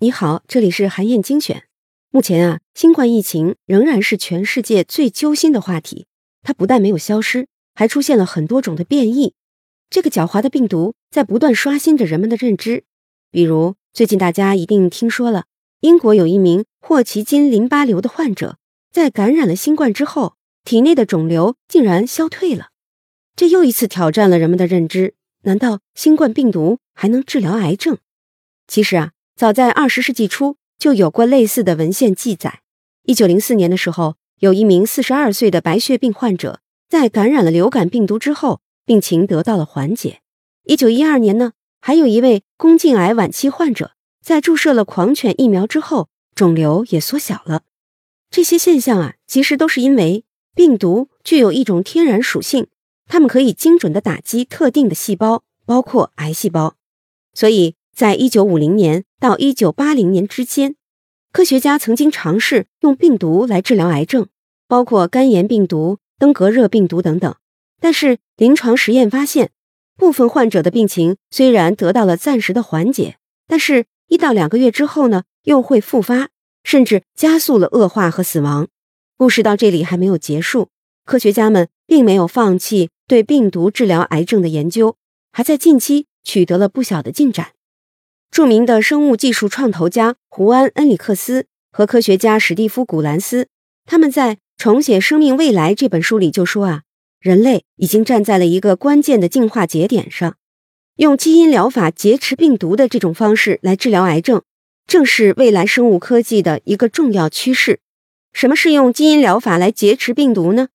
你好，这里是韩燕精选。目前啊，新冠疫情仍然是全世界最揪心的话题。它不但没有消失，还出现了很多种的变异。这个狡猾的病毒在不断刷新着人们的认知。比如，最近大家一定听说了，英国有一名霍奇金淋巴瘤的患者，在感染了新冠之后，体内的肿瘤竟然消退了。这又一次挑战了人们的认知。难道新冠病毒还能治疗癌症？其实啊。早在二十世纪初，就有过类似的文献记载。一九零四年的时候，有一名四十二岁的白血病患者，在感染了流感病毒之后，病情得到了缓解。一九一二年呢，还有一位宫颈癌晚期患者，在注射了狂犬疫苗之后，肿瘤也缩小了。这些现象啊，其实都是因为病毒具有一种天然属性，它们可以精准的打击特定的细胞，包括癌细胞，所以。在一九五零年到一九八零年之间，科学家曾经尝试用病毒来治疗癌症，包括肝炎病毒、登革热病毒等等。但是临床实验发现，部分患者的病情虽然得到了暂时的缓解，但是一到两个月之后呢，又会复发，甚至加速了恶化和死亡。故事到这里还没有结束，科学家们并没有放弃对病毒治疗癌症的研究，还在近期取得了不小的进展。著名的生物技术创投家胡安·恩里克斯和科学家史蒂夫·古兰斯，他们在《重写生命未来》这本书里就说啊，人类已经站在了一个关键的进化节点上，用基因疗法劫持病毒的这种方式来治疗癌症，正是未来生物科技的一个重要趋势。什么是用基因疗法来劫持病毒呢？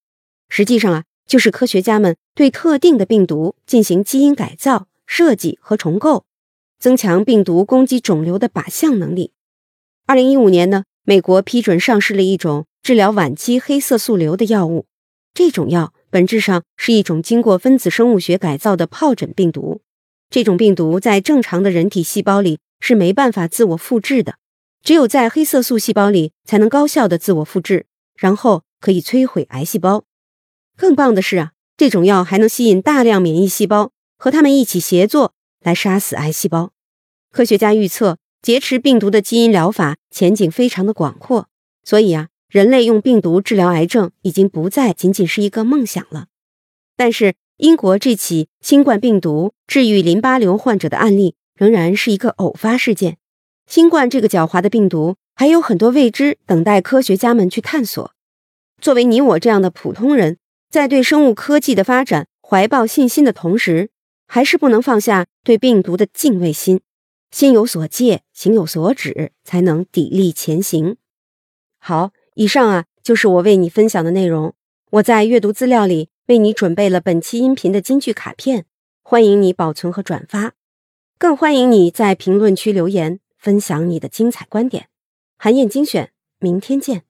实际上啊，就是科学家们对特定的病毒进行基因改造、设计和重构。增强病毒攻击肿瘤的靶向能力。二零一五年呢，美国批准上市了一种治疗晚期黑色素瘤的药物。这种药本质上是一种经过分子生物学改造的疱疹病毒。这种病毒在正常的人体细胞里是没办法自我复制的，只有在黑色素细胞里才能高效的自我复制，然后可以摧毁癌细胞。更棒的是啊，这种药还能吸引大量免疫细胞和它们一起协作来杀死癌细胞。科学家预测，劫持病毒的基因疗法前景非常的广阔，所以啊，人类用病毒治疗癌症已经不再仅仅是一个梦想了。但是，英国这起新冠病毒治愈淋巴瘤患者的案例仍然是一个偶发事件。新冠这个狡猾的病毒还有很多未知等待科学家们去探索。作为你我这样的普通人，在对生物科技的发展怀抱信心的同时，还是不能放下对病毒的敬畏心。心有所戒，行有所止，才能砥砺前行。好，以上啊就是我为你分享的内容。我在阅读资料里为你准备了本期音频的金句卡片，欢迎你保存和转发，更欢迎你在评论区留言分享你的精彩观点。韩燕精选，明天见。